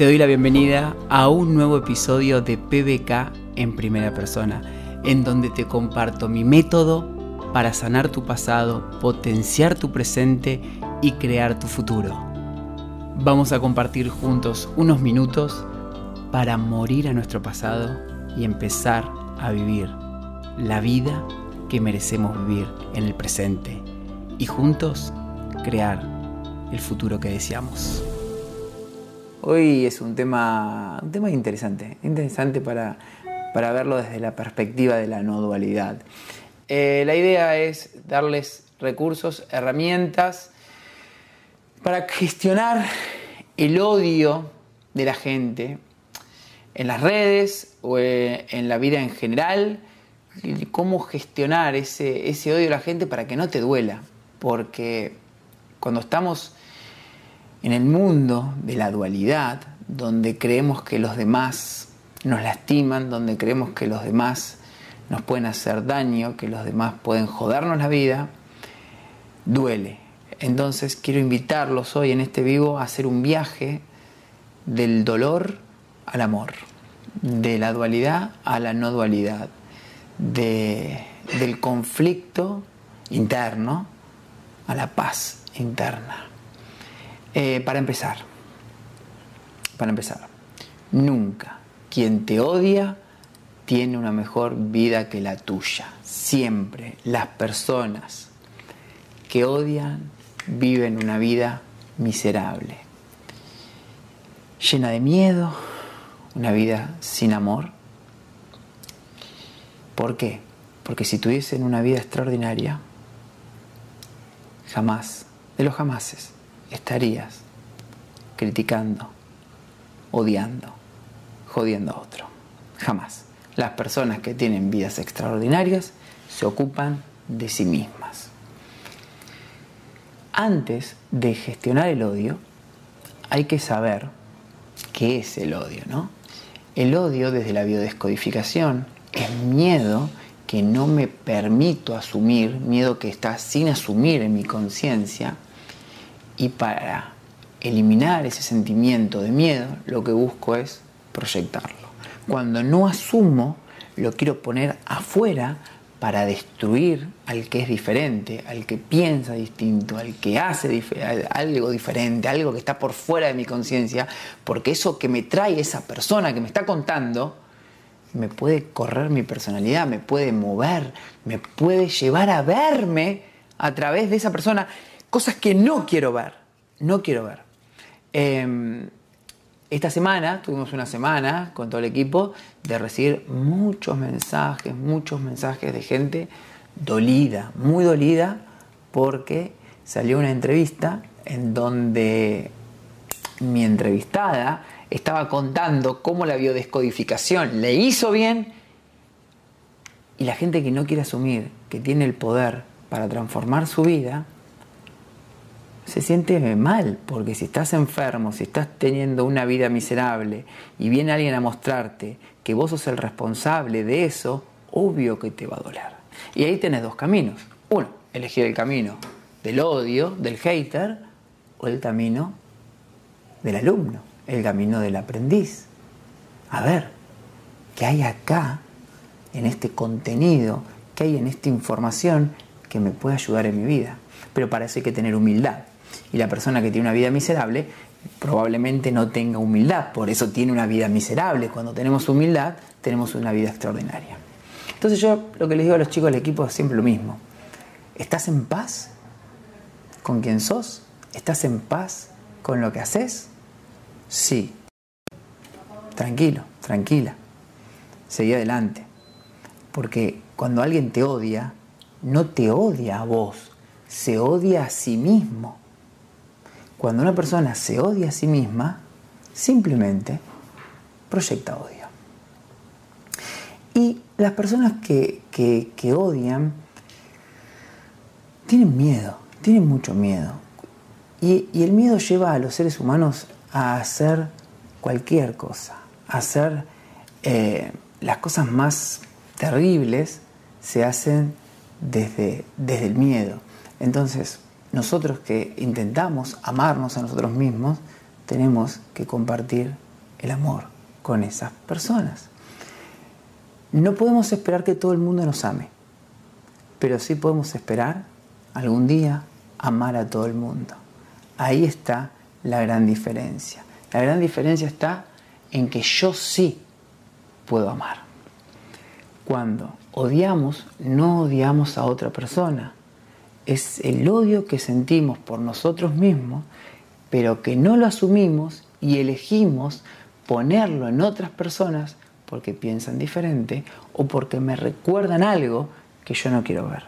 Te doy la bienvenida a un nuevo episodio de PBK en primera persona, en donde te comparto mi método para sanar tu pasado, potenciar tu presente y crear tu futuro. Vamos a compartir juntos unos minutos para morir a nuestro pasado y empezar a vivir la vida que merecemos vivir en el presente y juntos crear el futuro que deseamos. Hoy es un tema, un tema interesante, interesante para, para verlo desde la perspectiva de la no dualidad. Eh, la idea es darles recursos, herramientas para gestionar el odio de la gente en las redes o eh, en la vida en general, cómo gestionar ese, ese odio de la gente para que no te duela, porque cuando estamos en el mundo de la dualidad, donde creemos que los demás nos lastiman, donde creemos que los demás nos pueden hacer daño, que los demás pueden jodernos la vida, duele. Entonces quiero invitarlos hoy en este vivo a hacer un viaje del dolor al amor, de la dualidad a la no dualidad, del conflicto interno a la paz interna. Eh, para empezar, para empezar, nunca quien te odia tiene una mejor vida que la tuya. Siempre las personas que odian viven una vida miserable, llena de miedo, una vida sin amor. ¿Por qué? Porque si tuviesen una vida extraordinaria, jamás, de los jamases, estarías criticando, odiando, jodiendo a otro. Jamás. Las personas que tienen vidas extraordinarias se ocupan de sí mismas. Antes de gestionar el odio, hay que saber qué es el odio, ¿no? El odio desde la biodescodificación es miedo que no me permito asumir, miedo que está sin asumir en mi conciencia, y para eliminar ese sentimiento de miedo, lo que busco es proyectarlo. Cuando no asumo, lo quiero poner afuera para destruir al que es diferente, al que piensa distinto, al que hace algo diferente, algo que está por fuera de mi conciencia, porque eso que me trae esa persona que me está contando, me puede correr mi personalidad, me puede mover, me puede llevar a verme a través de esa persona cosas que no quiero ver, no quiero ver. Em, esta semana, tuvimos una semana con todo el equipo de recibir muchos mensajes, muchos mensajes de gente dolida, muy dolida, porque salió una entrevista en donde mi entrevistada estaba contando cómo la biodescodificación le hizo bien y la gente que no quiere asumir que tiene el poder para transformar su vida, se siente mal, porque si estás enfermo, si estás teniendo una vida miserable y viene alguien a mostrarte que vos sos el responsable de eso, obvio que te va a doler. Y ahí tenés dos caminos. Uno, elegir el camino del odio, del hater, o el camino del alumno, el camino del aprendiz. A ver, ¿qué hay acá, en este contenido, qué hay en esta información que me puede ayudar en mi vida? Pero para eso hay que tener humildad. Y la persona que tiene una vida miserable probablemente no tenga humildad, por eso tiene una vida miserable. Cuando tenemos humildad, tenemos una vida extraordinaria. Entonces yo lo que les digo a los chicos del equipo es siempre lo mismo. ¿Estás en paz con quien sos? ¿Estás en paz con lo que haces? Sí. Tranquilo, tranquila. Seguí adelante. Porque cuando alguien te odia, no te odia a vos, se odia a sí mismo. Cuando una persona se odia a sí misma, simplemente proyecta odio. Y las personas que, odian tienen miedo, tienen mucho miedo. Y, el miedo lleva a los seres humanos a hacer cualquier cosa, a hacer eh, las cosas más terribles se hacen desde, desde el miedo. Entonces, nosotros que intentamos amarnos a nosotros mismos, tenemos que compartir el amor con esas personas. No podemos esperar que todo el mundo nos ame, pero sí podemos esperar algún día amar a todo el mundo. Ahí está la gran diferencia. La gran diferencia está en que yo sí puedo amar. Cuando odiamos, no odiamos a otra persona. Es el odio que sentimos por nosotros mismos, pero que no lo asumimos y elegimos ponerlo en otras personas porque piensan diferente o porque me recuerdan algo que yo no quiero ver.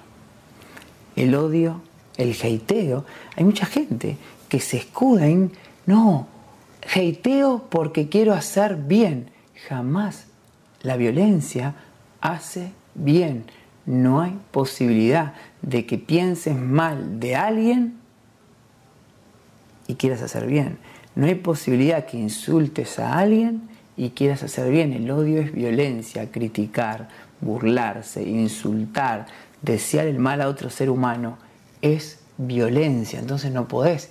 El odio, el heiteo, hay mucha gente que se escuda en, no, heiteo porque quiero hacer bien. Jamás la violencia hace bien. No hay posibilidad de que pienses mal de alguien y quieras hacer bien. No hay posibilidad que insultes a alguien y quieras hacer bien. El odio es violencia, criticar, burlarse, insultar, desear el mal a otro ser humano es violencia. Entonces no podés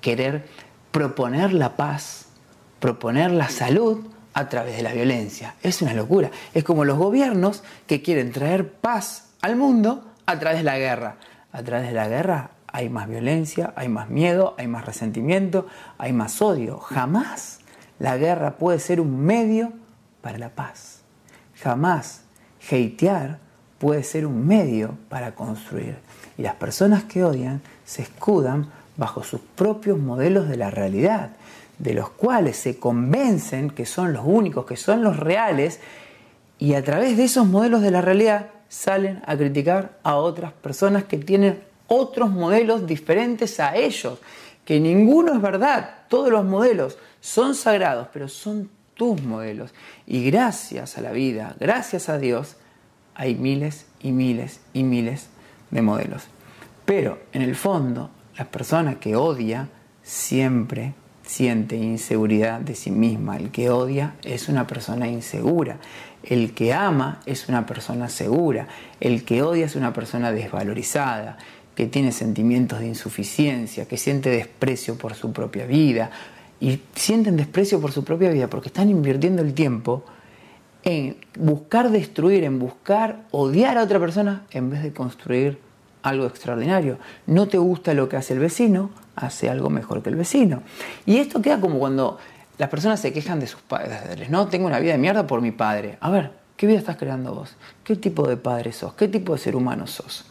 querer proponer la paz, proponer la salud a través de la violencia. Es una locura. Es como los gobiernos que quieren traer paz al mundo a través de la guerra. A través de la guerra hay más violencia, hay más miedo, hay más resentimiento, hay más odio. Jamás la guerra puede ser un medio para la paz. Jamás hatear puede ser un medio para construir. Y las personas que odian se escudan bajo sus propios modelos de la realidad, de los cuales se convencen que son los únicos, que son los reales, y a través de esos modelos de la realidad salen a criticar a otras personas que tienen otros modelos diferentes a ellos, que ninguno es verdad, todos los modelos son sagrados, pero son tus modelos. Y gracias a la vida, gracias a Dios, hay miles y miles y miles de modelos. Pero en el fondo, la persona que odia siempre siente inseguridad de sí misma. El que odia es una persona insegura. El que ama es una persona segura. El que odia es una persona desvalorizada, que tiene sentimientos de insuficiencia, que siente desprecio por su propia vida, y sienten desprecio por su propia vida porque están invirtiendo el tiempo en buscar destruir, en buscar odiar a otra persona en vez de construir algo extraordinario. No te gusta lo que hace el vecino, hace algo mejor que el vecino. Y esto queda como cuando las personas se quejan de sus padres. No, tengo una vida de mierda por mi padre. A ver, ¿qué vida estás creando vos? ¿Qué tipo de padre sos? ¿Qué tipo de ser humano sos?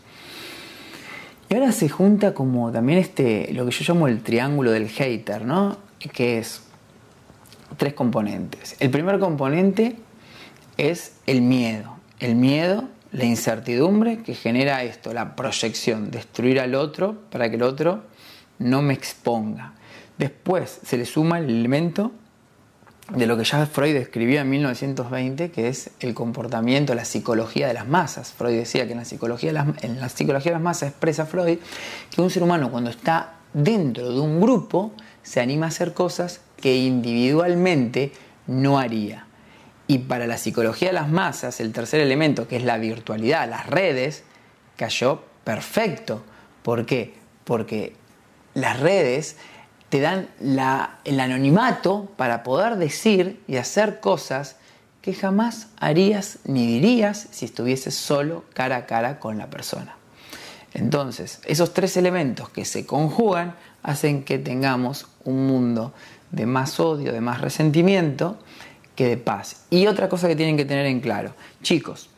Y ahora se junta como también este, lo que yo llamo el triángulo del hater, ¿no? que es tres componentes. El primer componente es el miedo. El miedo, la incertidumbre que genera esto, la proyección, destruir al otro para que el otro no me exponga. Después se le suma el elemento de lo que ya Freud escribía en 1920, que es el comportamiento, la psicología de las masas. Freud decía que en la psicología de las, en la psicología de las masas expresa Freud que un ser humano cuando está dentro de un grupo se anima a hacer cosas que individualmente no haría. Y para la psicología de las masas, el tercer elemento, que es la virtualidad, las redes, cayó perfecto. ¿Por qué? Porque las redes te dan el anonimato para poder decir y hacer cosas que jamás harías ni dirías si estuvieses solo cara a cara con la persona. Entonces, esos tres elementos que se conjugan hacen que tengamos un mundo de más odio, de más resentimiento que de paz. Y otra cosa que tienen que tener en claro, chicos,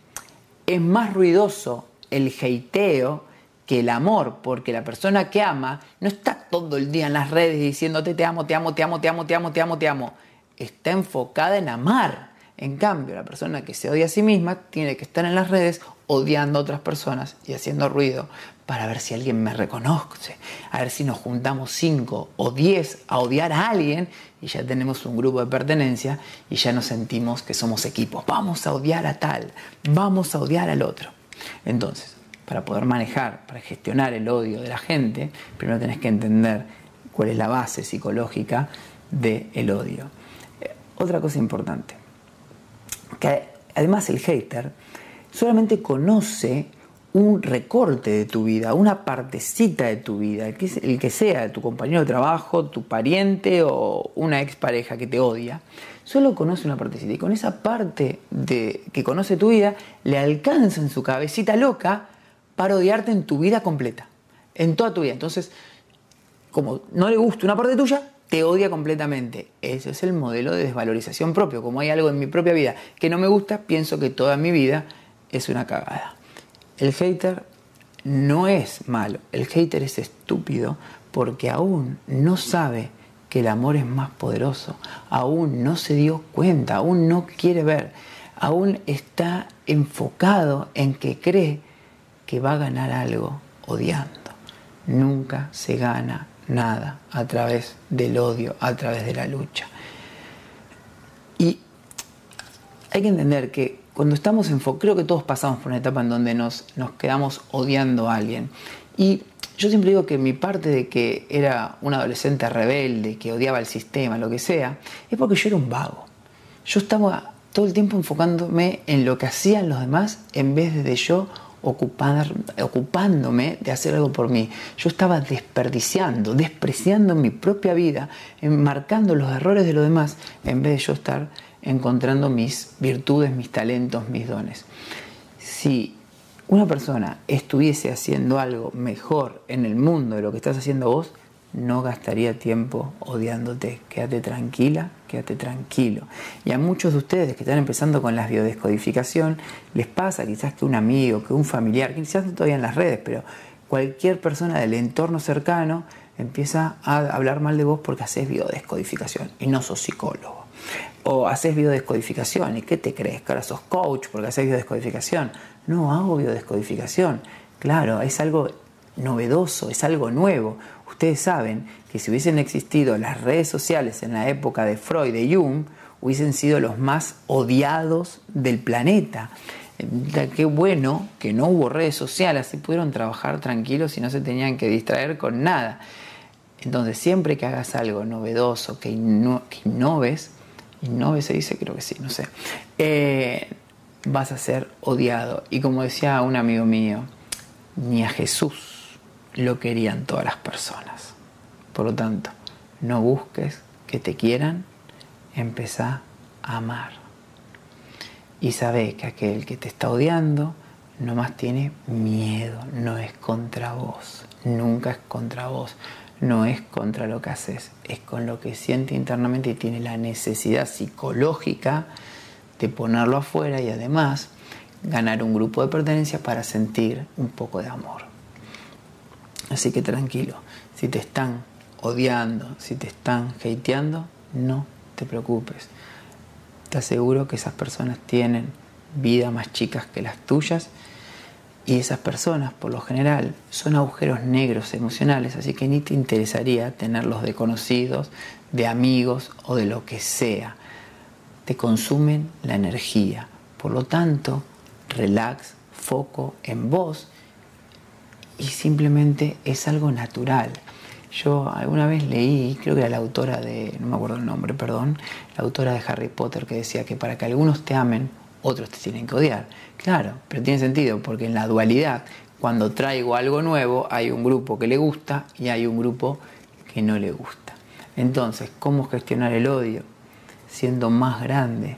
es más ruidoso el heiteo que el amor, porque la persona que ama no está todo el día en las redes diciéndote te amo, te amo, te amo, te amo, te amo, te amo, te amo. Está enfocada en amar. En cambio, la persona que se odia a sí misma tiene que estar en las redes odiando a otras personas y haciendo ruido para ver si alguien me reconoce, a ver si nos juntamos cinco o diez a odiar a alguien y ya tenemos un grupo de pertenencia y ya nos sentimos que somos equipos. Vamos a odiar a tal, vamos a odiar al otro. Entonces, para poder manejar, para gestionar el odio de la gente, primero tenés que entender cuál es la base psicológica del odio. Eh, otra cosa importante, que además el hater solamente conoce un recorte de tu vida, una partecita de tu vida, el que, el que sea, tu compañero de trabajo, tu pariente o una expareja que te odia, solo conoce una partecita. Y con esa parte de, que conoce tu vida, le alcanza en su cabecita loca para odiarte en tu vida completa, en toda tu vida. Entonces, como no le gusta una parte tuya, te odia completamente. Ese es el modelo de desvalorización propio. Como hay algo en mi propia vida que no me gusta, pienso que toda mi vida es una cagada. El hater no es malo, el hater es estúpido porque aún no sabe que el amor es más poderoso, aún no se dio cuenta, aún no quiere ver, aún está enfocado en que cree que va a ganar algo odiando. Nunca se gana nada a través del odio, a través de la lucha. Y hay que entender que cuando estamos en creo que todos pasamos por una etapa en donde nos, nos quedamos odiando a alguien. Y yo siempre digo que mi parte de que era un adolescente rebelde, que odiaba el sistema, lo que sea, es porque yo era un vago. Yo estaba todo el tiempo enfocándome en lo que hacían los demás en vez de yo ocupándome de hacer algo por mí. Yo estaba desperdiciando, despreciando mi propia vida, marcando los errores de los demás en vez de yo estar encontrando mis virtudes, mis talentos, mis dones. Si una persona estuviese haciendo algo mejor en el mundo de lo que estás haciendo vos, no gastaría tiempo odiándote. Quédate tranquila, quédate tranquilo. Y a muchos de ustedes que están empezando con la biodescodificación, les pasa quizás que un amigo, que un familiar, quizás todavía en las redes, pero cualquier persona del entorno cercano empieza a hablar mal de vos porque haces biodescodificación y no sos psicólogo o haces biodescodificación. ¿Y qué te crees? Que ahora sos coach porque haces biodescodificación. No hago biodescodificación. Claro, es algo novedoso, es algo nuevo. Ustedes saben que si hubiesen existido las redes sociales en la época de Freud, de Jung, hubiesen sido los más odiados del planeta. Qué bueno que no hubo redes sociales, así pudieron trabajar tranquilos y no se tenían que distraer con nada. Entonces, siempre que hagas algo novedoso, que, innoves, Innove se dice, creo que sí, no sé. Eh, vas a ser odiado. Y como decía un amigo mío, ni a Jesús lo querían todas las personas. Por lo tanto, no busques que te quieran, empezá a amar. Y sabe que aquel que te está odiando no más tiene miedo, no es contra vos, nunca es contra vos no es contra lo que haces, es con lo que siente internamente y tiene la necesidad psicológica de ponerlo afuera y además ganar un grupo de pertenencia para sentir un poco de amor. Así que tranquilo, si te están odiando, si te están hateando, no te preocupes. Te aseguro que esas personas tienen vida más chicas que las tuyas y esas personas, por lo general, son agujeros negros emocionales, así que ni te interesaría tenerlos de conocidos, de amigos o de lo que sea. Te consumen la energía. Por lo tanto, relax, foco en vos y simplemente es algo natural. Yo alguna vez leí, creo que era la autora de, no me acuerdo el nombre, perdón, la autora de Harry Potter que decía que para que algunos te amen, otros te tienen que odiar. Claro, pero tiene sentido, porque en la dualidad, cuando traigo algo nuevo, hay un grupo que le gusta y hay un grupo que no le gusta. Entonces, ¿cómo gestionar el odio? Siendo más grande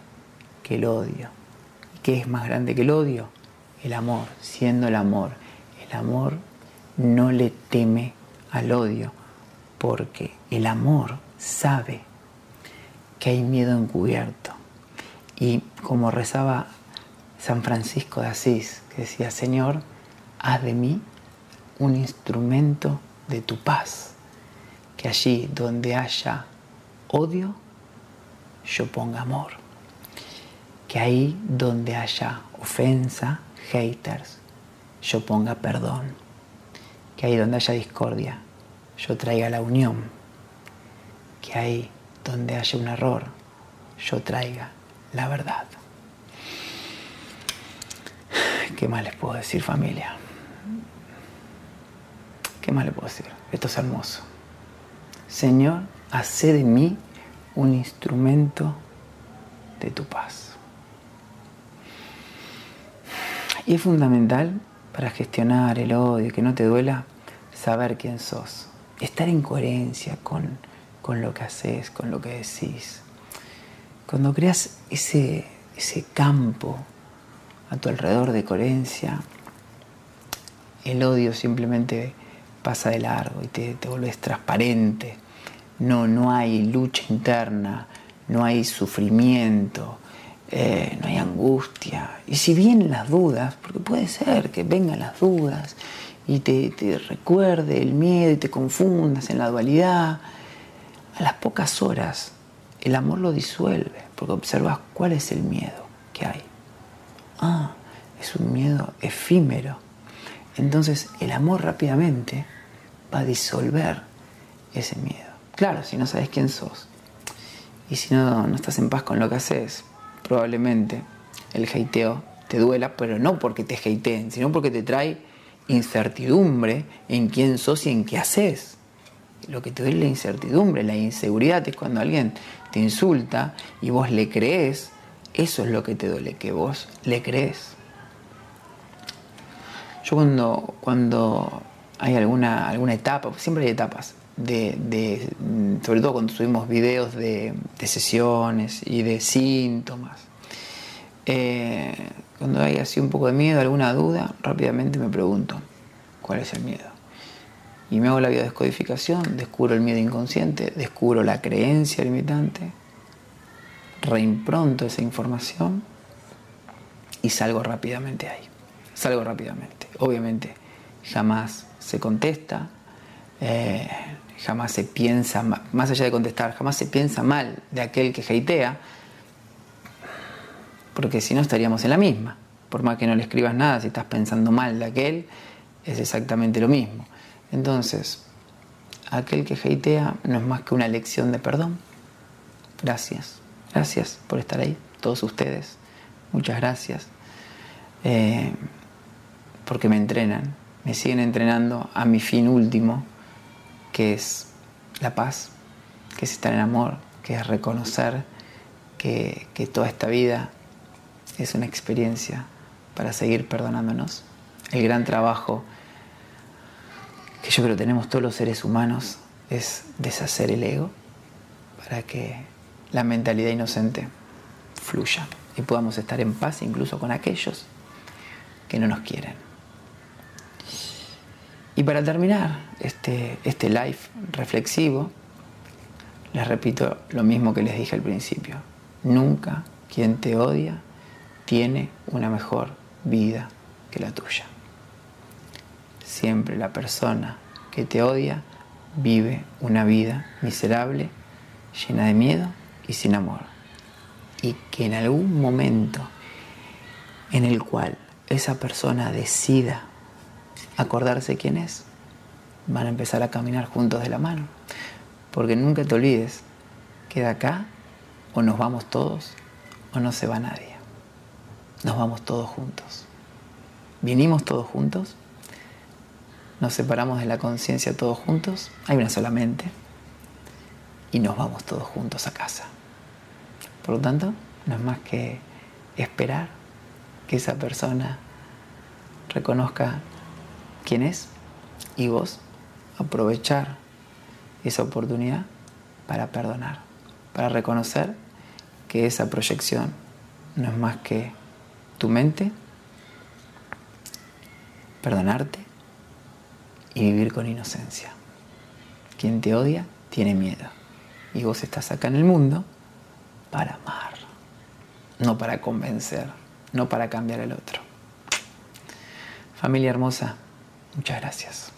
que el odio. ¿Qué es más grande que el odio? El amor, siendo el amor. El amor no le teme al odio, porque el amor sabe que hay miedo encubierto. Y como rezaba San Francisco de Asís, que decía, Señor, haz de mí un instrumento de tu paz, que allí donde haya odio, yo ponga amor, que ahí donde haya ofensa, haters, yo ponga perdón, que ahí donde haya discordia, yo traiga la unión, que ahí donde haya un error, yo traiga la verdad. ¿Qué más les puedo decir familia? ¿Qué más les puedo decir? Esto es hermoso. Señor, hace de mí un instrumento de tu paz. Y es fundamental para gestionar el odio, que no te duela, saber quién sos. Estar en coherencia con, con lo que haces, con lo que decís. Cuando creas ese, ese campo a tu alrededor de coherencia, el odio simplemente pasa de largo y te, te transparente. No, no hay lucha interna, no hay sufrimiento, eh, no hay angustia. Y si vienen las dudas, porque puede ser que vengan las dudas y te, te recuerde el miedo y te confundas en la dualidad, a las pocas horas el amor lo disuelve, porque observas cuál es el miedo que hay. Ah, es un miedo efímero. Entonces el amor rápidamente va a disolver ese miedo. Claro, si no sabes quién sos y si no, no estás en paz con lo que haces, probablemente el hateo te duela, pero no porque te hateen, sino porque te trae incertidumbre en quién sos y en qué haces. Lo que te duele es la incertidumbre, la inseguridad es cuando alguien te insulta y vos le crees, eso es lo que te duele, que vos le crees. Yo cuando, cuando hay alguna, alguna etapa, siempre hay etapas, de, sobre todo cuando subimos videos de, sesiones y de síntomas. Eh, cuando hay así un poco de miedo, alguna duda, rápidamente me pregunto, ¿cuál es el miedo? Y me hago la biodescodificación, descubro el miedo inconsciente, descubro la creencia limitante, reimpronto esa información y salgo rápidamente ahí. Salgo rápidamente. Obviamente jamás se contesta, eh, jamás se piensa, más allá de contestar, jamás se piensa mal de aquel que hatea, porque si no estaríamos en la misma. Por más que no le escribas nada, si estás pensando mal de aquel, es exactamente lo mismo. Entonces, aquel que hatea no es más que una lección de perdón. Gracias, gracias por estar ahí, todos ustedes. Muchas gracias. Eh, porque me entrenan, me siguen entrenando a mi fin último, que es la paz, que es estar en amor, que es reconocer que, toda esta vida es una experiencia para seguir perdonándonos. El gran trabajo que yo creo que tenemos todos los seres humanos es deshacer el ego para que la mentalidad inocente fluya y podamos estar en paz incluso con aquellos que no nos quieren. Y para terminar este, este live reflexivo, les repito lo mismo que les dije al principio. Nunca quien te odia tiene una mejor vida que la tuya. Siempre la persona que te odia vive una vida miserable, llena de miedo y sin amor. Y que en algún momento en el cual esa persona decida acordarse quién es, van a empezar a caminar juntos de la mano. Porque nunca te olvides que de acá o nos vamos todos o no se va nadie. Nos vamos todos juntos. Vinimos todos juntos, nos separamos de la conciencia todos juntos, hay una sola mente, y nos vamos todos juntos a casa. Por lo tanto, no es más que esperar que esa persona reconozca quién es y vos aprovechar esa oportunidad para perdonar, para reconocer que esa proyección no es más que tu mente, perdonarte y vivir con inocencia. Quien te odia tiene miedo y vos estás acá en el mundo para amar, no para convencer, no para cambiar al otro. Familia hermosa, Muchas gracias.